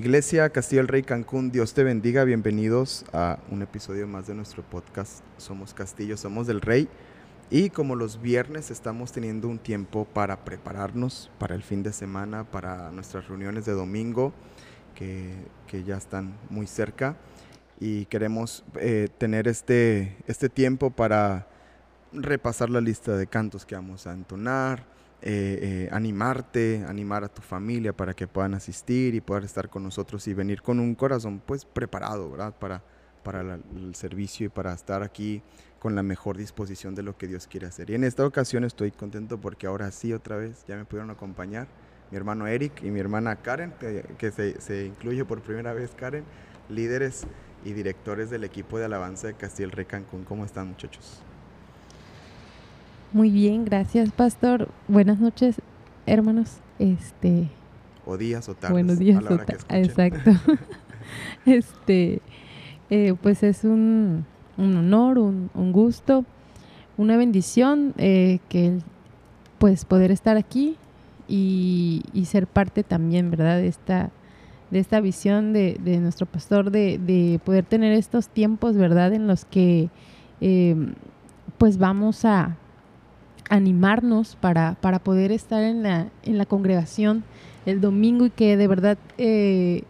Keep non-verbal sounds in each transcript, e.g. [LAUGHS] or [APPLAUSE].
Iglesia Castillo del Rey Cancún, Dios te bendiga, bienvenidos a un episodio más de nuestro podcast Somos Castillo, Somos del Rey. Y como los viernes estamos teniendo un tiempo para prepararnos para el fin de semana, para nuestras reuniones de domingo, que, que ya están muy cerca. Y queremos eh, tener este, este tiempo para repasar la lista de cantos que vamos a entonar, eh, eh, animarte, animar a tu familia para que puedan asistir y poder estar con nosotros y venir con un corazón pues preparado, ¿verdad? Para, para el servicio y para estar aquí con la mejor disposición de lo que Dios quiere hacer. Y en esta ocasión estoy contento porque ahora sí otra vez ya me pudieron acompañar mi hermano Eric y mi hermana Karen, que, se, se, incluye por primera vez Karen, líderes y directores del equipo de alabanza de Castillo Rey. ¿Cómo están muchachos? Muy bien, gracias, pastor. Buenas noches, hermanos. Este o días o tardes. Buenos días o Exacto. [LAUGHS] [LAUGHS] este eh, pues es un, un honor, un, un, gusto, una bendición eh, que pues poder estar aquí y, y, ser parte también, ¿verdad? De esta de esta visión de, de nuestro pastor, de, de, poder tener estos tiempos, ¿verdad? En los que eh, pues vamos a, animarnos para, para poder estar en la, en la congregación el domingo y que de verdad eh,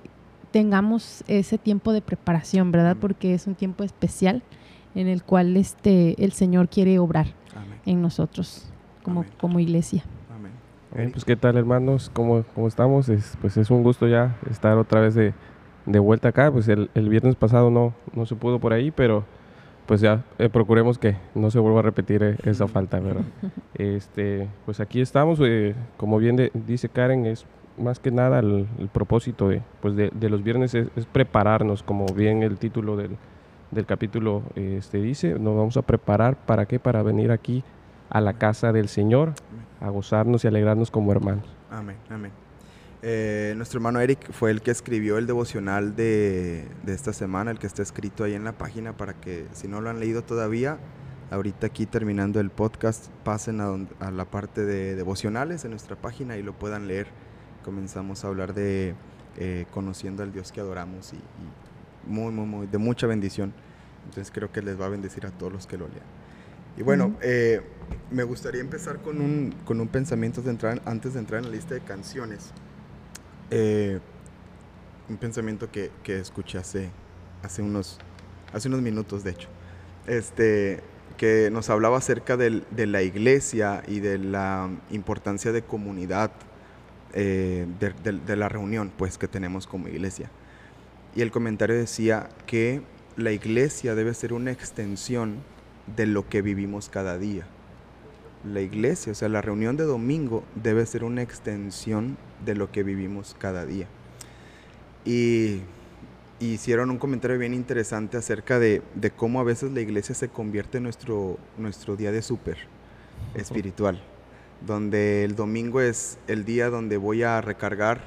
tengamos ese tiempo de preparación, ¿verdad? Porque es un tiempo especial en el cual este, el Señor quiere obrar en nosotros como, como iglesia. Amén. pues qué tal hermanos, ¿cómo, cómo estamos? Es, pues es un gusto ya estar otra vez de, de vuelta acá. Pues el, el, viernes pasado no, no se pudo por ahí, pero pues ya eh, procuremos que no se vuelva a repetir eh, esa falta, ¿verdad? [LAUGHS] este, pues aquí estamos, eh, como bien dice Karen, es más que nada el, propósito de, pues de, los viernes es, prepararnos, como bien el título del, del capítulo este, dice, nos vamos a preparar para qué, para venir aquí a la casa del Señor, a gozarnos y alegrarnos como hermanos. Amén, amén. Eh, nuestro hermano Eric fue el que escribió el devocional de, esta semana, el que está escrito ahí en la página para que si no lo han leído todavía, ahorita aquí terminando el podcast, pasen a, la parte de devocionales en nuestra página y lo puedan leer. Comenzamos a hablar de eh, conociendo al Dios que adoramos y, muy, muy, muy, de mucha bendición. Entonces creo que les va a bendecir a todos los que lo lean. Y bueno, eh, me gustaría empezar con un, con un pensamiento de entrar, antes de entrar en la lista de canciones. Eh, un pensamiento que, que escuché hace, hace, unos, hace unos minutos, de hecho, este, que nos hablaba acerca de la iglesia y de la importancia de comunidad, eh, de, la reunión pues, que tenemos como iglesia. Y el comentario decía que la iglesia debe ser una extensión de lo que vivimos cada día la iglesia, o sea, la reunión de domingo debe ser una extensión de lo que vivimos cada día. Y, hicieron un comentario bien interesante acerca de, cómo a veces la iglesia se convierte en nuestro, nuestro día de súper espiritual, donde el domingo es el día donde voy a recargar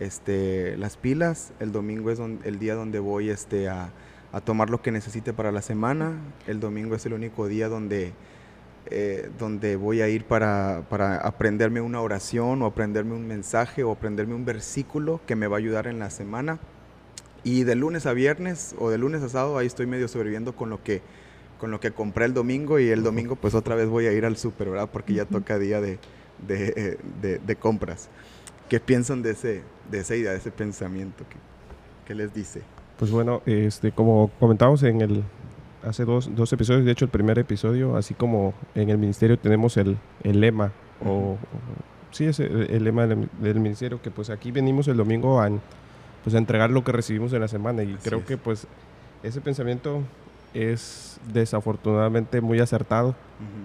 este, las pilas, el domingo es el día donde voy este, a, a tomar lo que necesite para la semana, el domingo es el único día donde eh, donde voy a ir para, aprenderme una oración o aprenderme un mensaje o aprenderme un versículo que me va a ayudar en la semana. Y de lunes a viernes o de lunes a sábado ahí estoy medio sobreviviendo con lo que, con lo que compré el domingo y el domingo pues otra vez voy a ir al súper, ¿verdad? Porque ya toca día de, de, compras. ¿Qué piensan de, ese, de esa idea, de ese pensamiento? ¿Qué, qué les dice? Pues bueno, este, como comentamos en el, hace dos, dos, episodios, de hecho el primer episodio, así como en el ministerio tenemos el, el lema, o, sí, es el, lema del, ministerio, que pues aquí venimos el domingo a, pues, a entregar lo que recibimos en la semana y creo que pues ese pensamiento es desafortunadamente muy acertado,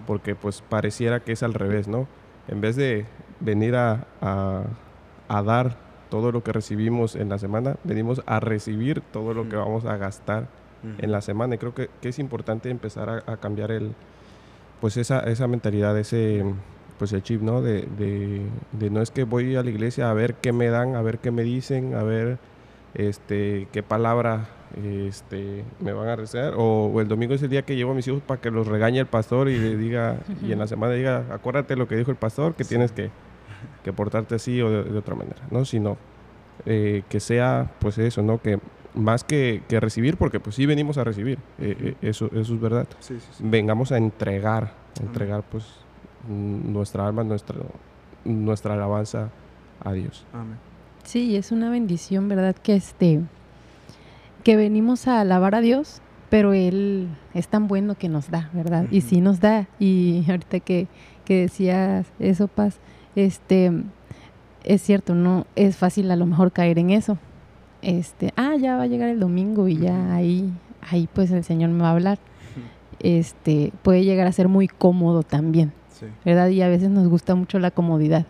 porque pues pareciera que es al revés, ¿no? En vez de venir a, a, a dar todo lo que recibimos en la semana, venimos a recibir todo lo que vamos a gastar en la semana. Y creo que, es importante empezar a, cambiar el, pues esa, esa mentalidad, ese pues el chip, ¿no? De, de, no es que voy a la iglesia a ver qué me dan, a ver qué me dicen, a ver este qué palabra este, me van a rezar. O, el domingo es el día que llevo a mis hijos para que los regañe el pastor y le diga, y en la semana diga, acuérdate lo que dijo el pastor, que tienes que, que portarte así o de, otra manera, ¿no? Sino eh, que sea pues eso, ¿no? Que más que, que, recibir, porque pues sí venimos a recibir, eh, eh, eso, eso es verdad. Sí, sí, sí. Vengamos a entregar, a entregar pues nuestra alma, nuestra, nuestra alabanza a Dios. Amén. Sí, es una bendición, ¿verdad? Que este que venimos a alabar a Dios, pero Él es tan bueno que nos da, ¿verdad? Y sí nos da. Y [LAUGHS] ahorita que, que decías eso, Paz, este, es cierto, no es fácil a lo mejor caer en eso. Este, ah, ya va a llegar el domingo y ya ahí, ahí pues el Señor me va a hablar. Este, puede llegar a ser muy cómodo también, ¿verdad? Y a veces nos gusta mucho la comodidad.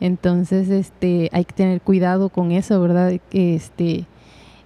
Entonces, este, hay que tener cuidado con eso, ¿verdad? Este,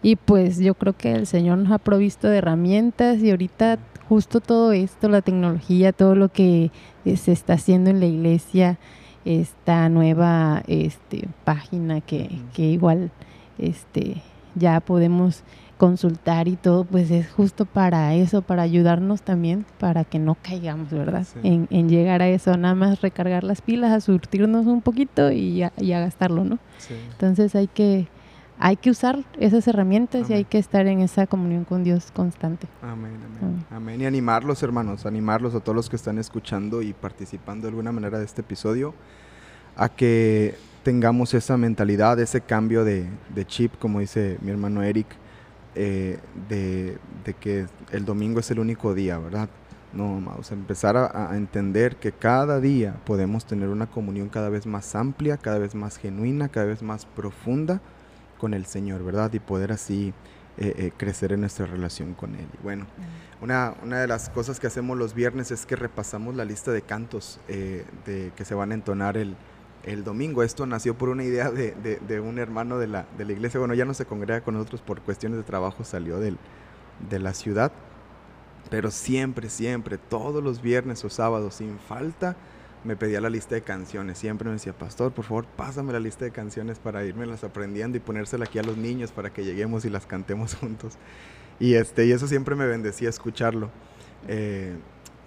y pues yo creo que el Señor nos ha provisto de herramientas y ahorita justo todo esto, la tecnología, todo lo que eh, se está haciendo en la iglesia, esta nueva este, página que, que igual este, ya podemos consultar y todo, pues es justo para eso, para ayudarnos también, para que no caigamos, ¿verdad? En, en, llegar a eso, nada más recargar las pilas, a surtirnos un poquito y a, y a gastarlo, ¿no? Sí. Entonces hay que hay que usar esas herramientas amén. y hay que estar en esa comunión con Dios constante. Amén, amén, amén, amén. Y animarlos, hermanos, animarlos a todos los que están escuchando y participando de alguna manera de este episodio, a que tengamos esa mentalidad, ese cambio de, de chip, como dice mi hermano Eric, eh, de, de, que el domingo es el único día, ¿verdad? No, vamos a empezar a, a entender que cada día podemos tener una comunión cada vez más amplia, cada vez más genuina, cada vez más profunda con el Señor, ¿verdad? Y poder así eh, eh, crecer en nuestra relación con Él. Y bueno, una, una, de las cosas que hacemos los viernes es que repasamos la lista de cantos eh, de, que se van a entonar el, el, domingo. Esto nació por una idea de, de, un hermano de la, de la iglesia. Bueno, ya no se congrega con nosotros por cuestiones de trabajo, salió del, de la ciudad. Pero siempre, siempre, todos los viernes o sábados, sin falta, me pedía la lista de canciones. Siempre me decía, pastor, por favor, pásame la lista de canciones para irme las aprendiendo y ponérsela aquí a los niños para que lleguemos y las cantemos [LAUGHS] juntos. Y, este, y eso siempre me bendecía escucharlo. Eh,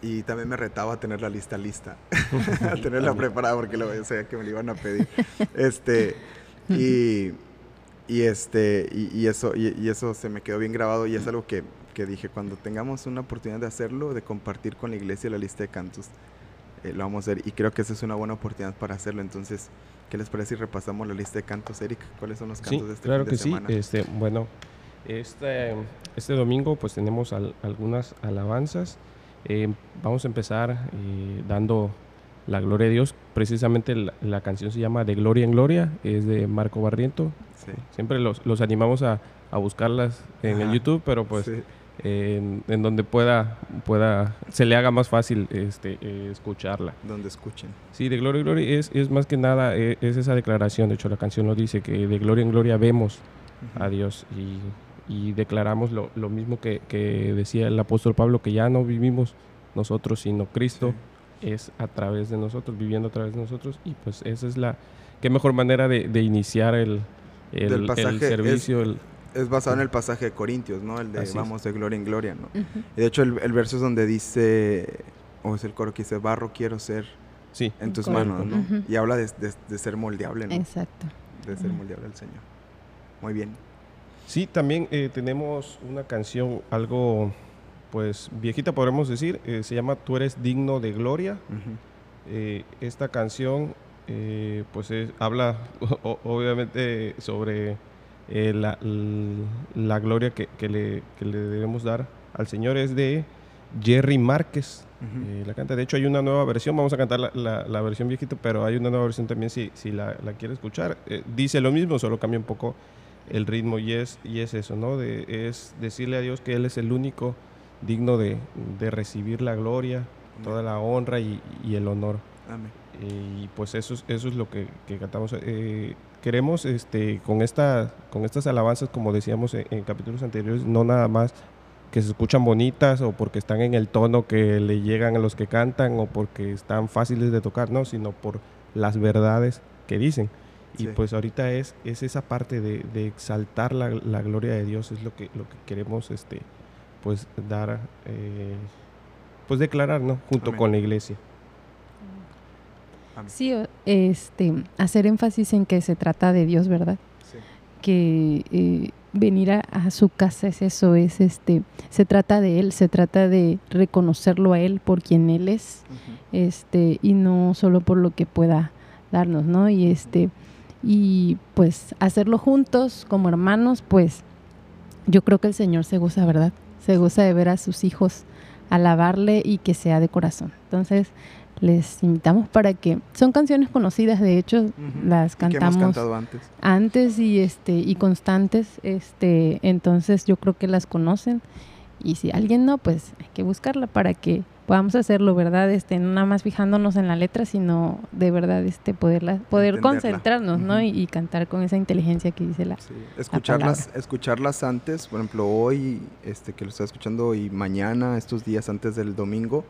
y también me retaba a tener la lista lista, [LAUGHS] a tenerla preparada porque lo sabía que me lo iban a pedir. Este, y, y, este, y, y eso, y, y, eso se me quedó bien grabado y es algo que, que dije, cuando tengamos una oportunidad de hacerlo, de compartir con la iglesia la lista de cantos, eh, lo vamos a hacer y creo que esa es una buena oportunidad para hacerlo. Entonces, ¿qué les parece si repasamos la lista de cantos, Eric? ¿Cuáles son los cantos sí, de este claro fin que de semana? sí. Este, bueno, este, este domingo pues tenemos al, algunas alabanzas. Eh, vamos a empezar eh, dando la gloria a Dios. Precisamente la, la, canción se llama De Gloria en Gloria, es de Marco Barriento. Sí. Siempre los, los animamos a, a, buscarlas en Ajá. el YouTube, pero pues Sí. en, en donde pueda, pueda, se le haga más fácil este, eh, escucharla. Donde escuchen. Sí, de gloria en gloria es, es más que nada, eh, es esa declaración, de hecho la canción lo dice, que de gloria en gloria vemos Ujú. a Dios y, y declaramos lo, lo mismo que, que decía el apóstol Pablo, que ya no vivimos nosotros, sino Cristo es a través de nosotros, viviendo a través de nosotros y pues esa es la, qué mejor manera de, de iniciar el, el, el pasaje es- servicio, el- Es basado en el pasaje de Corintios, ¿no? El de vamos de gloria en gloria, ¿no? Y de hecho, el, el verso es donde dice, o es el coro que dice, barro quiero ser sí, en tus Correcto. manos, ¿no? Y habla de, de- de ser moldeable, ¿no? Exacto. De ser moldeable al Señor. Muy bien. Sí, también eh, tenemos una canción algo, pues, viejita podemos decir, eh, se llama Tú eres digno de gloria. Eh, esta canción, pues, es- habla [LAUGHS] o- obviamente sobre la, la gloria que, que le, que le debemos dar al Señor. Es de Jerry Márquez. Eh, la canta. De hecho, hay una nueva versión. Vamos a cantar la, la- la versión viejita, pero hay una nueva versión también si, si la, la quiere escuchar. Dice lo mismo, solo cambia un poco el ritmo y es, y es eso, ¿no? De, es decirle a Dios que Él es el único digno de, de recibir la gloria, toda la honra y, y el honor. Amén. Y pues eso es, eso es lo que, que cantamos. Eh, queremos este, con, esta, con estas alabanzas, como decíamos en, en capítulos anteriores, no nada más que se escuchan bonitas o porque están en el tono que le llegan a los que cantan o porque están fáciles de tocar, no, sino por las verdades que dicen. Y Sí. pues ahorita es, es esa parte de, de exaltar la, la gloria de Dios, es lo que, lo que queremos este, pues dar, eh, pues declarar, ¿no? Junto Amén. con la iglesia. Amén. Sí, este, hacer énfasis en que se trata de Dios, ¿verdad? Sí. que eh, venir a, su casa es eso, es este, se trata de él, se trata de reconocerlo a él por quien él es, este, y no solo por lo que pueda darnos, ¿no? Y este, y pues hacerlo juntos como hermanos, pues yo creo que el Señor se goza, ¿verdad? Se goza de ver a sus hijos alabarle y que sea de corazón. Entonces, les invitamos para que son canciones conocidas de hecho las cantamos antes. antes y este y constantes este entonces yo creo que las conocen y si alguien no pues hay que buscarla para que podamos hacerlo verdad este no nada más fijándonos en la letra sino de verdad este poderla poder concentrarnos no y, cantar con esa inteligencia que dice la escucharlas escucharlas antes por ejemplo hoy este que lo está escuchando y mañana estos días antes del domingo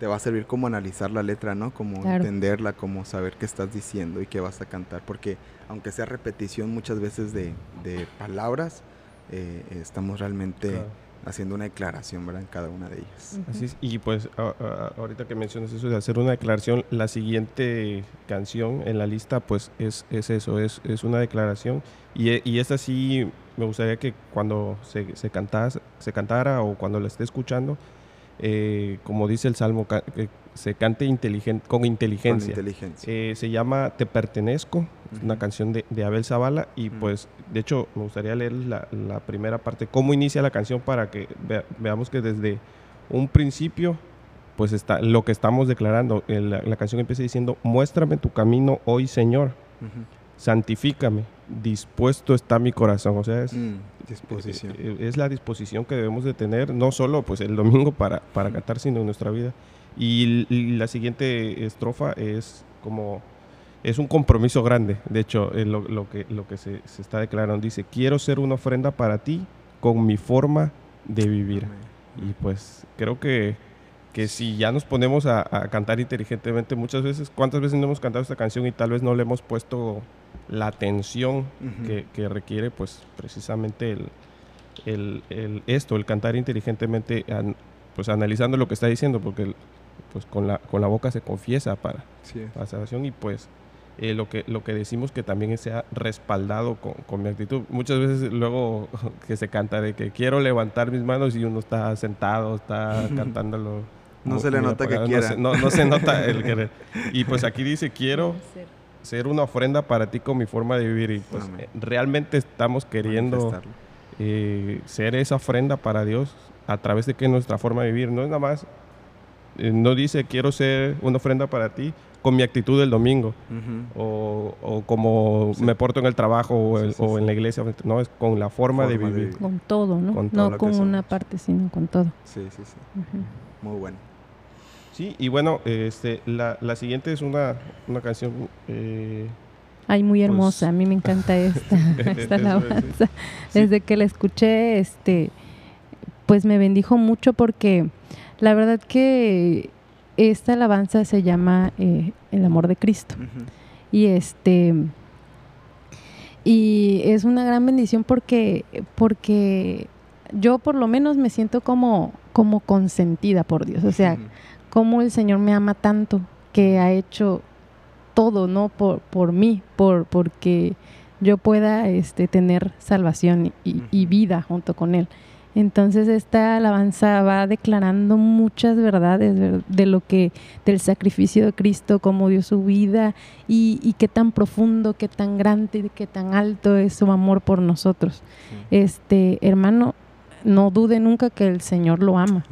te va a servir como analizar la letra, ¿no? Como entenderla, como saber qué estás diciendo y qué vas a cantar. Porque aunque sea repetición muchas veces de, palabras, eh, estamos realmente haciendo una declaración, ¿verdad? En cada una de ellas. Así es. Y pues ahorita que mencionas eso de hacer una declaración, la siguiente canción en la lista pues es, es eso, es, es una declaración. Y, y esta sí me gustaría que cuando se, se, se cantara o cuando la esté escuchando, eh, como dice el Salmo, que se cante inteligente, con inteligencia. Eh, se llama Te Pertenezco, una canción de, Abel Zavala y pues de hecho me gustaría leer la, primera parte, cómo inicia la canción para que veamos que desde un principio pues está lo que estamos declarando. La, canción empieza diciendo, muéstrame tu camino hoy Señor, santifícame dispuesto está mi corazón. O sea, es, mm, disposición. Eh, es, la disposición que debemos de tener, no solo pues el domingo para, para cantar, sino en nuestra vida. Y, la siguiente estrofa es como, es un compromiso grande. De hecho, eh, lo, lo, que, lo que se, se, está declarando dice, quiero ser una ofrenda para ti con mi forma de vivir. Y pues creo que, que si ya nos ponemos a, a cantar inteligentemente, muchas veces, ¿cuántas veces no hemos cantado esta canción y tal vez no le hemos puesto la atención que, requiere pues precisamente el, esto, el cantar inteligentemente, pues analizando lo que está diciendo, porque pues con la, con la boca se confiesa para la salvación y pues eh, lo, que, lo que decimos que también sea respaldado con, mi actitud. Muchas veces luego [LAUGHS] que se canta de que quiero levantar mis manos y uno está sentado, está [LAUGHS] cantándolo. No se le nota que quiera. No se, no se nota el [LAUGHS] querer. Y pues aquí dice quiero ser una ofrenda para ti con mi forma de vivir. Y pues realmente estamos queriendo eh, ser esa ofrenda para Dios a través de que nuestra forma de vivir no es nada más, eh, no dice quiero ser una ofrenda para ti con mi actitud del domingo o, como me porto en el trabajo o, en la iglesia, no, es con la forma, de, vivir. Con todo, ¿no? no con una parte, sino con todo. Sí, sí, sí. Muy bueno. Sí, y bueno, este, la, la siguiente es una, una canción... Eh, Ay, muy pues, hermosa, a mí me encanta [LAUGHS] esta, esta alabanza. Desde que la escuché, este, pues me bendijo mucho porque la verdad que esta alabanza se llama eh, El amor de Cristo. Y este y es una gran bendición porque porque yo por lo menos me siento como como consentida por Dios, o sea, cómo el Señor me ama tanto, que ha hecho todo, ¿no? Por, por mí, por, porque yo pueda este, tener salvación y, vida junto con Él. Entonces esta alabanza va declarando muchas verdades de lo que, del sacrificio de Cristo, cómo dio su vida y, qué tan profundo, qué tan grande, qué tan alto es su amor por nosotros. Este, hermano, no dude nunca que el Señor lo ama.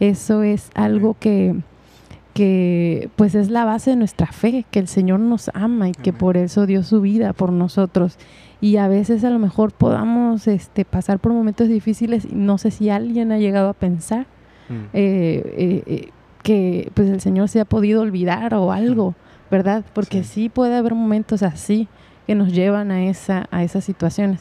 Eso es algo que, que pues es la base de nuestra fe, que el Señor nos ama y que por eso dio su vida por nosotros. Y a veces a lo mejor podamos este, pasar por momentos difíciles y no sé si alguien ha llegado a pensar mm. eh, eh, eh, que pues el Señor se ha podido olvidar o algo, ¿verdad? Porque sí. sí puede haber momentos así que nos llevan a, esa, a esas situaciones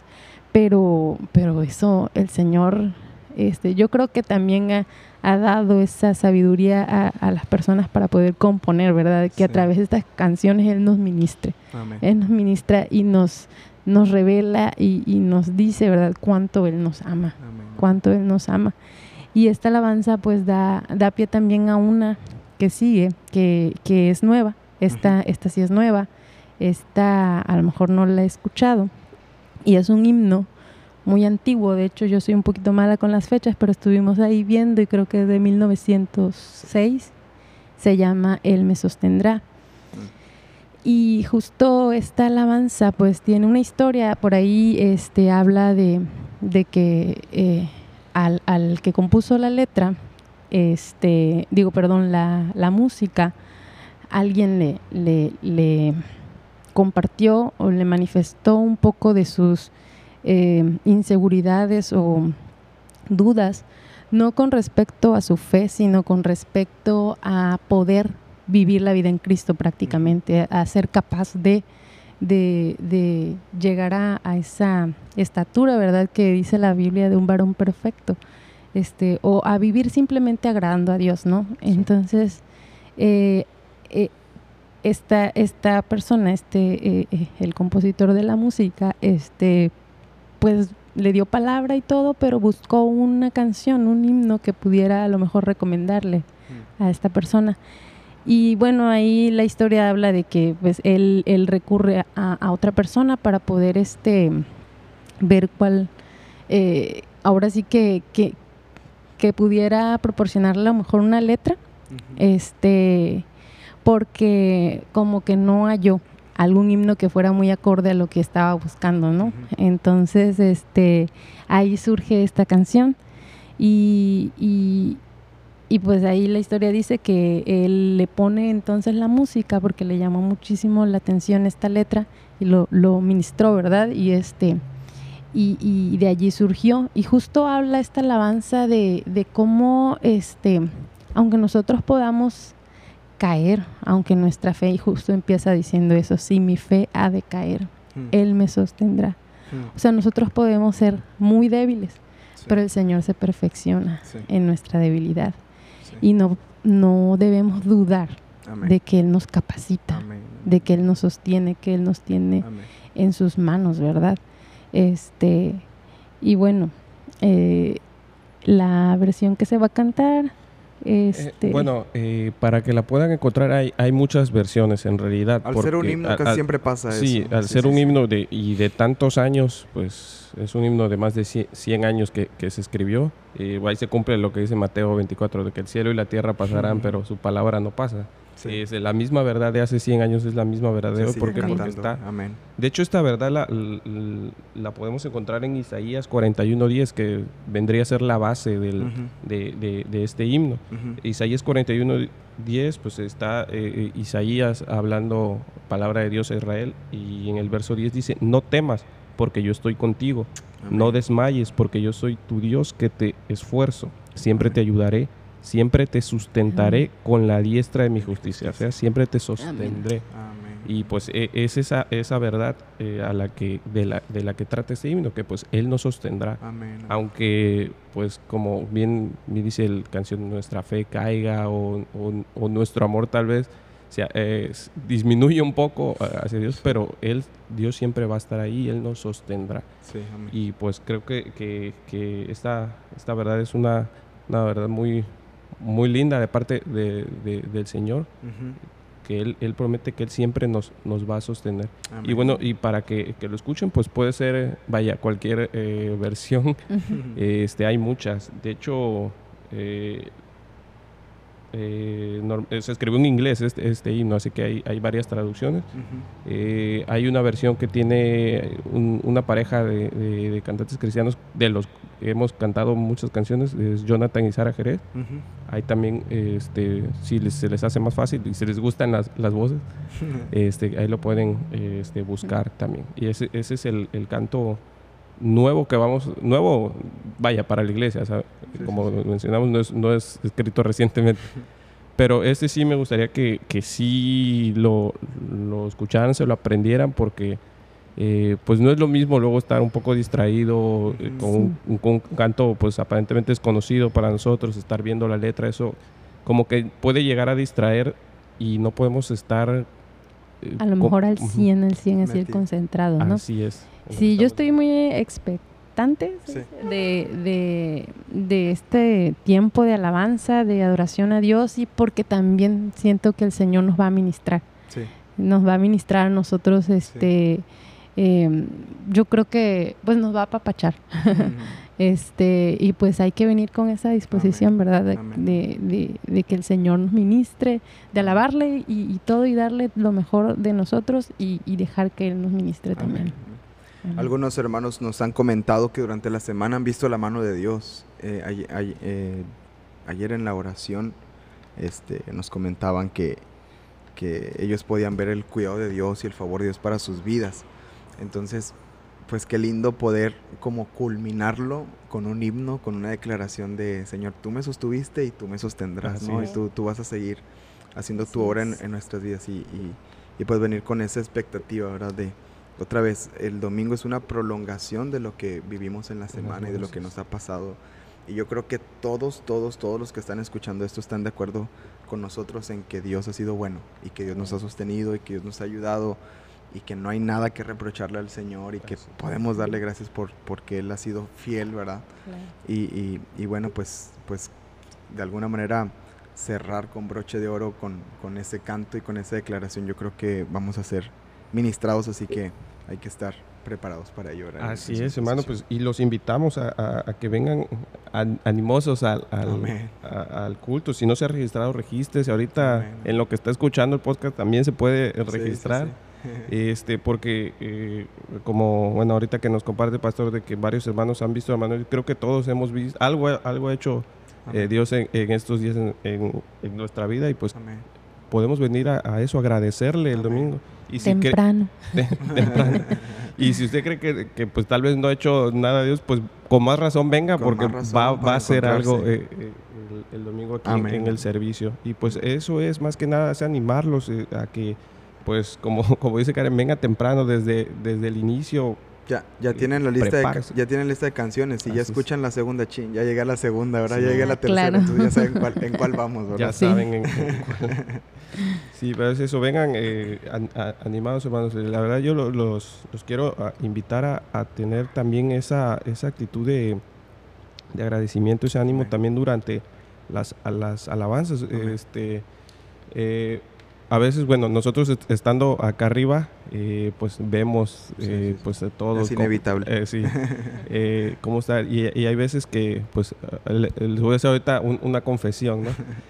pero, pero eso el Señor, este, yo creo que también ha, dado esa sabiduría a, las personas para poder componer, ¿verdad? Que a través de estas canciones Él nos ministre. Él nos ministra y nos, nos revela y, nos dice, ¿verdad? Cuánto Él nos ama, cuánto Él nos ama. Y esta alabanza pues da, da pie también a una que sigue, que, que es nueva. Esta, esta sí es nueva. Esta a lo mejor no la he escuchado y es un himno muy antiguo. De hecho, yo soy un poquito mala con las fechas, pero estuvimos ahí viendo y creo que es de 1906. Se llama Él me sostendrá. Y justo esta alabanza pues tiene una historia, por ahí este, habla de, que eh, al, que compuso la letra, este, digo, perdón, la, la música, alguien le, le, le, compartió o le manifestó un poco de sus eh, inseguridades o dudas, no con respecto a su fe, sino con respecto a poder vivir la vida en Cristo prácticamente, a ser capaz de, de, llegar a, esa estatura, ¿verdad? Que dice la Biblia de un varón perfecto, este, o a vivir simplemente agradando a Dios, ¿no? Entonces, eh, eh, esta, esta persona, este, eh, el compositor de la música, este, pues le dio palabra y todo, pero buscó una canción, un himno que pudiera a lo mejor recomendarle mm. a esta persona. Y bueno, ahí la historia habla de que pues él, él recurre a, otra persona para poder este ver cuál, eh, ahora sí que, que, pudiera proporcionarle a lo mejor una letra, este, porque como que no halló algún himno que fuera muy acorde a lo que estaba buscando, ¿no? Entonces, este, ahí surge esta canción y, y pues ahí la historia dice que él le pone entonces la música porque le llamó muchísimo la atención esta letra y lo, lo ministró, ¿verdad? Y este y, y, de allí surgió. Y justo habla esta alabanza de, de cómo este, aunque nosotros podamos caer, aunque nuestra fe, y justo empieza diciendo eso, sí, mi fe ha de caer, mm. Él me sostendrá. Mm. O sea, nosotros podemos ser muy débiles, pero el Señor se perfecciona en nuestra debilidad y no, no debemos dudar de que Él nos capacita, de que Él nos sostiene, que Él nos tiene en sus manos, ¿verdad? Este, y bueno, eh, la versión que se va a cantar este... bueno, eh, para que la puedan encontrar hay, hay muchas versiones en realidad. Al ser un himno casi siempre pasa eso. Sí, al ser un himno de, y de tantos años, pues es un himno de más de 100 años que, que se escribió. Y ahí se cumple lo que dice Mateo 24, de que el cielo y la tierra pasarán, pero su palabra no pasa. Es la misma verdad de hace 100 años, es la misma verdad de hoy, porque, porque, está... Amén. De hecho, esta verdad la, la, podemos encontrar en Isaías 41.10, que vendría a ser la base del, de, de, este himno. Isaías 41.10, pues está eh, eh, Isaías hablando palabra de Dios a Israel, y en el verso 10 dice, no temas, porque yo estoy contigo. No desmayes, porque yo soy tu Dios que te esfuerzo. Siempre te ayudaré siempre te sustentaré con la diestra de mi justicia, o sea, siempre te sostendré. Y pues e, es esa, esa verdad eh, a la que, de, la, de la que trata este himno, que pues Él nos sostendrá. Aunque, pues como bien me dice el canción, nuestra fe caiga o, nuestro amor tal vez sea, disminuye un poco hacia Dios, pero Él, Dios siempre va a estar ahí, Él nos sostendrá. y pues creo que, que, esta, esta verdad es una, una verdad muy, muy linda de parte de, del Señor, que él, él, promete que Él siempre nos, nos va a sostener. Y bueno, y para que, que, lo escuchen, pues puede ser, vaya, cualquier eh, versión, [LAUGHS] este, hay muchas. De hecho, eh, eh, eh, se escribió en inglés este, este, himno, así que hay, hay varias traducciones. Eh, hay una versión que tiene una pareja de, cantantes cristianos, de los que hemos cantado muchas canciones, es Jonathan y Sara Jerez. Hay también, este, si se les hace más fácil y si les gustan las, las voces, [LAUGHS] este, ahí lo pueden este, buscar también. Y ese, ese es el, el canto nuevo que vamos, nuevo, vaya, para la iglesia, como mencionamos, no es, no es, escrito recientemente. [LAUGHS] Pero este sí me gustaría que, que sí lo, lo, escucharan, se lo aprendieran, porque eh, pues no es lo mismo luego estar un poco distraído eh, con, un, canto pues aparentemente desconocido para nosotros, estar viendo la letra, eso como que puede llegar a distraer y no podemos estar... Eh, a lo mejor al 100, al 100 así el concentrado, ¿no? Así es. Sí, yo estoy muy expectante de, de, este tiempo de alabanza, de adoración a Dios y porque también siento que el Señor nos va a ministrar. Nos va a ministrar a nosotros este, eh, yo creo que pues nos va a apapachar. [LAUGHS] este, y pues hay que venir con esa disposición, ¿verdad? De, de, de, de, que el Señor nos ministre, de alabarle y, y, todo y darle lo mejor de nosotros y, y dejar que Él nos ministre Amén. también. Algunos hermanos nos han comentado que durante la semana han visto la mano de Dios. Eh, eh, ayer en la oración este, nos comentaban que, que ellos podían ver el cuidado de Dios y el favor de Dios para sus vidas. Entonces, pues qué lindo poder como culminarlo con un himno, con una declaración de Señor, tú me sostuviste y tú me sostendrás, Así ¿no? Es. Y tú, tú vas a seguir haciendo Así tu obra en, en, nuestras vidas y, y, y, pues venir con esa expectativa, ¿verdad? De otra vez, el domingo es una prolongación de lo que vivimos en la semana y de lo que nos ha pasado. Y yo creo que todos, todos, todos los que están escuchando esto están de acuerdo con nosotros en que Dios ha sido bueno y que Dios nos ha sostenido y que Dios nos ha ayudado y que no hay nada que reprocharle al Señor y que podemos darle gracias por porque Él ha sido fiel, ¿verdad? Claro. Y, y, y, bueno, pues, pues de alguna manera cerrar con broche de oro con, con ese canto y con esa declaración, yo creo que vamos a ser ministrados, así que hay que estar preparados para ello. ¿verdad? Así es, hermano, pues y los invitamos a, a, a que vengan animosos al, al, a, al, culto. Si no se ha registrado, regístrese. Ahorita Amén. en lo que está escuchando el podcast también se puede registrar. Sí, sí, sí. [LAUGHS] este porque eh, como bueno ahorita que nos comparte pastor de que varios hermanos han visto hermanos creo que todos hemos visto algo algo ha hecho eh, Dios en, en, estos días en, en, en, nuestra vida y pues Amén. podemos venir a, eso agradecerle el domingo y si [LAUGHS] temprano. Y si usted cree que, que, pues tal vez no ha hecho nada Dios pues con más razón venga con porque va, va a hacer algo eh, el, el, domingo aquí en, el servicio y pues eso es más que nada es animarlos eh, a que pues como, [LAUGHS] como dice Karen, venga temprano desde, desde el inicio. Ya, ya tienen la lista de, ya tienen lista de canciones y Así ya escuchan es. la segunda chin, ya llega la segunda, ahora sí, ya llega la tercera, claro. entonces ya saben cuál, en cuál vamos, ¿verdad? Ya sí. saben en, en cuál. Sí, pero es eso, vengan eh, a, a, animados hermanos. La verdad yo los, los quiero invitar a, a, tener también esa, esa actitud de, de agradecimiento, ese ánimo también durante las, las alabanzas. Este, eh, a veces, bueno, nosotros estando acá arriba, eh, pues vemos eh, sí, pues todo. Es inevitable. Eh, sí. [LAUGHS] Eh, cómo está. Y, y, hay veces que, pues, les voy a hacer ahorita un, una confesión, ¿no?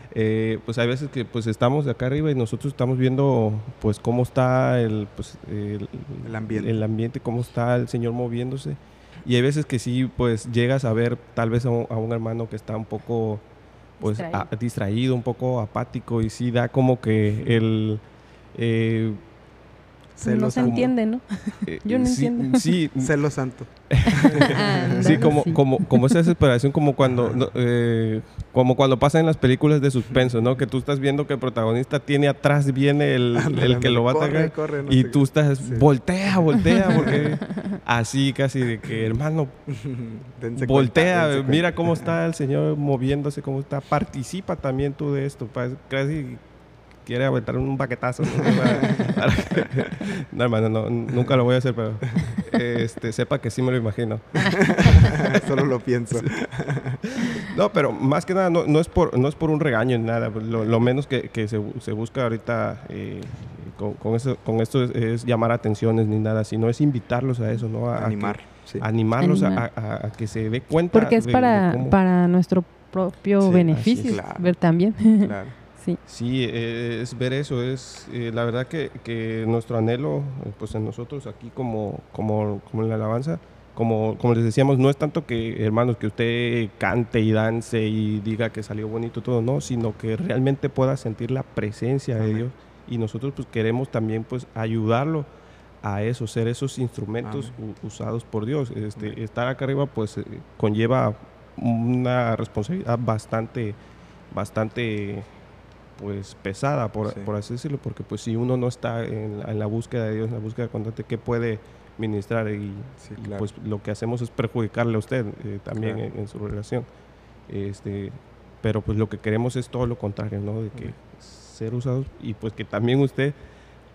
[LAUGHS] pues hay veces que pues estamos acá arriba y nosotros estamos viendo pues cómo está el, pues, el, el, ambiente. el ambiente, cómo está el Señor moviéndose. Y hay veces que sí, pues llegas a ver tal vez a un, a un hermano que está un poco pues distraído. A, distraído. un poco apático y sí da como que el... Eh, no se entiende, ¿no? Eh, [LAUGHS] Yo no sí, entiendo. Sí, [LAUGHS] celo santo. ah, sí, como, sí. como, como esa desesperación, como cuando, no, eh, como cuando pasa en las películas de suspenso, ¿no? Que tú estás viendo que el protagonista tiene atrás, viene el, [LAUGHS] el que lo va a atacar. Corre, no y tú estás, sí. voltea, voltea, porque así casi de que, hermano, dense voltea, cuenta, mira cómo está el Señor moviéndose, cómo está. Participa también tú de esto. Casi quiere aventar un baquetazo. ¿no? Para, [LAUGHS] para que, no, hermano, no, nunca lo voy a hacer, pero este, sepa que sí me lo imagino. [LAUGHS] Solo lo pienso. Sí. No, pero más que nada, no, no, es, por, no es por un regaño ni nada. Lo, lo menos que, que se, se, busca ahorita eh, con, con, eso, con esto es, es, llamar atenciones ni nada, sino es invitarlos a eso, ¿no? A, Animar. A que, sí. Animarlos Animar. a, a, que se dé cuenta. Porque es de, para, de cómo... para nuestro propio sí, beneficio, claro. ver también. Claro. [LAUGHS] Sí, sí eh, es ver eso, es eh, la verdad que, que, nuestro anhelo, pues en nosotros aquí como, como, como en la alabanza, como, como les decíamos, no es tanto que, hermanos, que usted cante y dance y diga que salió bonito todo, no, sino que realmente pueda sentir la presencia Amén. de Dios y nosotros pues queremos también pues ayudarlo a eso, ser esos instrumentos usados por Dios. Este, estar acá arriba pues eh, conlleva una responsabilidad bastante, bastante pues pesada, por, sí. por, así decirlo, porque pues si uno no está en la, en la, búsqueda de Dios, en la búsqueda constante, ¿qué puede ministrar? Y, sí, claro. y pues lo que hacemos es perjudicarle a usted eh, también claro. en, en, su relación. Este, pero pues lo que queremos es todo lo contrario, ¿no? De que ser usados y pues que también usted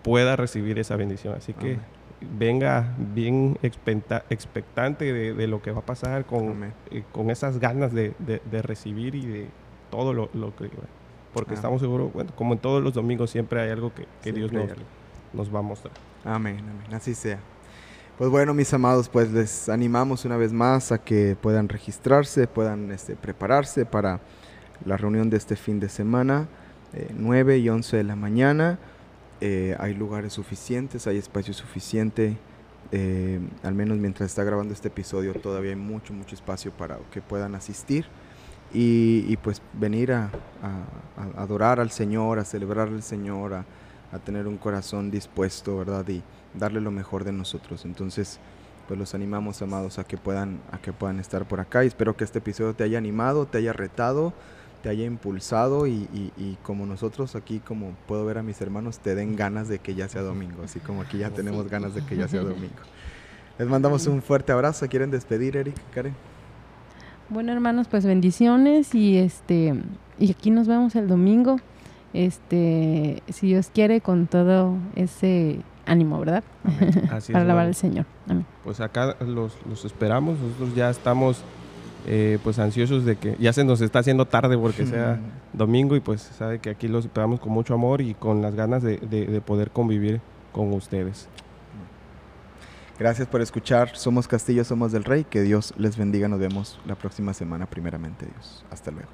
pueda recibir esa bendición. Así que Amén. venga bien expectante de, de, lo que va a pasar con, eh, con esas ganas de, de, de, recibir y de todo lo, lo que porque ah. estamos seguros, bueno, como en todos los domingos siempre hay algo que, que Dios nos, nos, va a mostrar. Amén, amén, así sea. Pues bueno, mis amados, pues les animamos una vez más a que puedan registrarse, puedan este, prepararse para la reunión de este fin de semana, 9 y 11 de la mañana. Eh, hay lugares suficientes, hay espacio suficiente. Eh, al menos mientras está grabando este episodio todavía hay mucho, mucho espacio para que puedan asistir y, pues venir a, adorar al Señor, a celebrar al Señor, a, tener un corazón dispuesto, ¿verdad? Y darle lo mejor de nosotros. Entonces, pues los animamos, amados, a que puedan, a que puedan estar por acá. Y espero que este episodio te haya animado, te haya retado te haya impulsado y, como nosotros aquí, como puedo ver a mis hermanos, te den ganas de que ya sea domingo, así como aquí ya tenemos ganas de que ya sea [LAUGHS] domingo. Les mandamos un fuerte abrazo. ¿Quieren despedir, Eric, Karen? Bueno, hermanos, pues bendiciones y este y aquí nos vemos el domingo. Este, si Dios quiere con todo ese ánimo, ¿verdad? [LAUGHS] Para alabar al Señor. Pues acá los, los esperamos, nosotros ya estamos eh, pues ansiosos de que ya se nos está haciendo tarde porque sea domingo y pues sabe que aquí los esperamos con mucho amor y con las ganas de, de poder convivir con ustedes. Gracias por escuchar. Somos Castillo, somos del Rey. Que Dios les bendiga. Nos vemos la próxima semana, primeramente Dios. Hasta luego.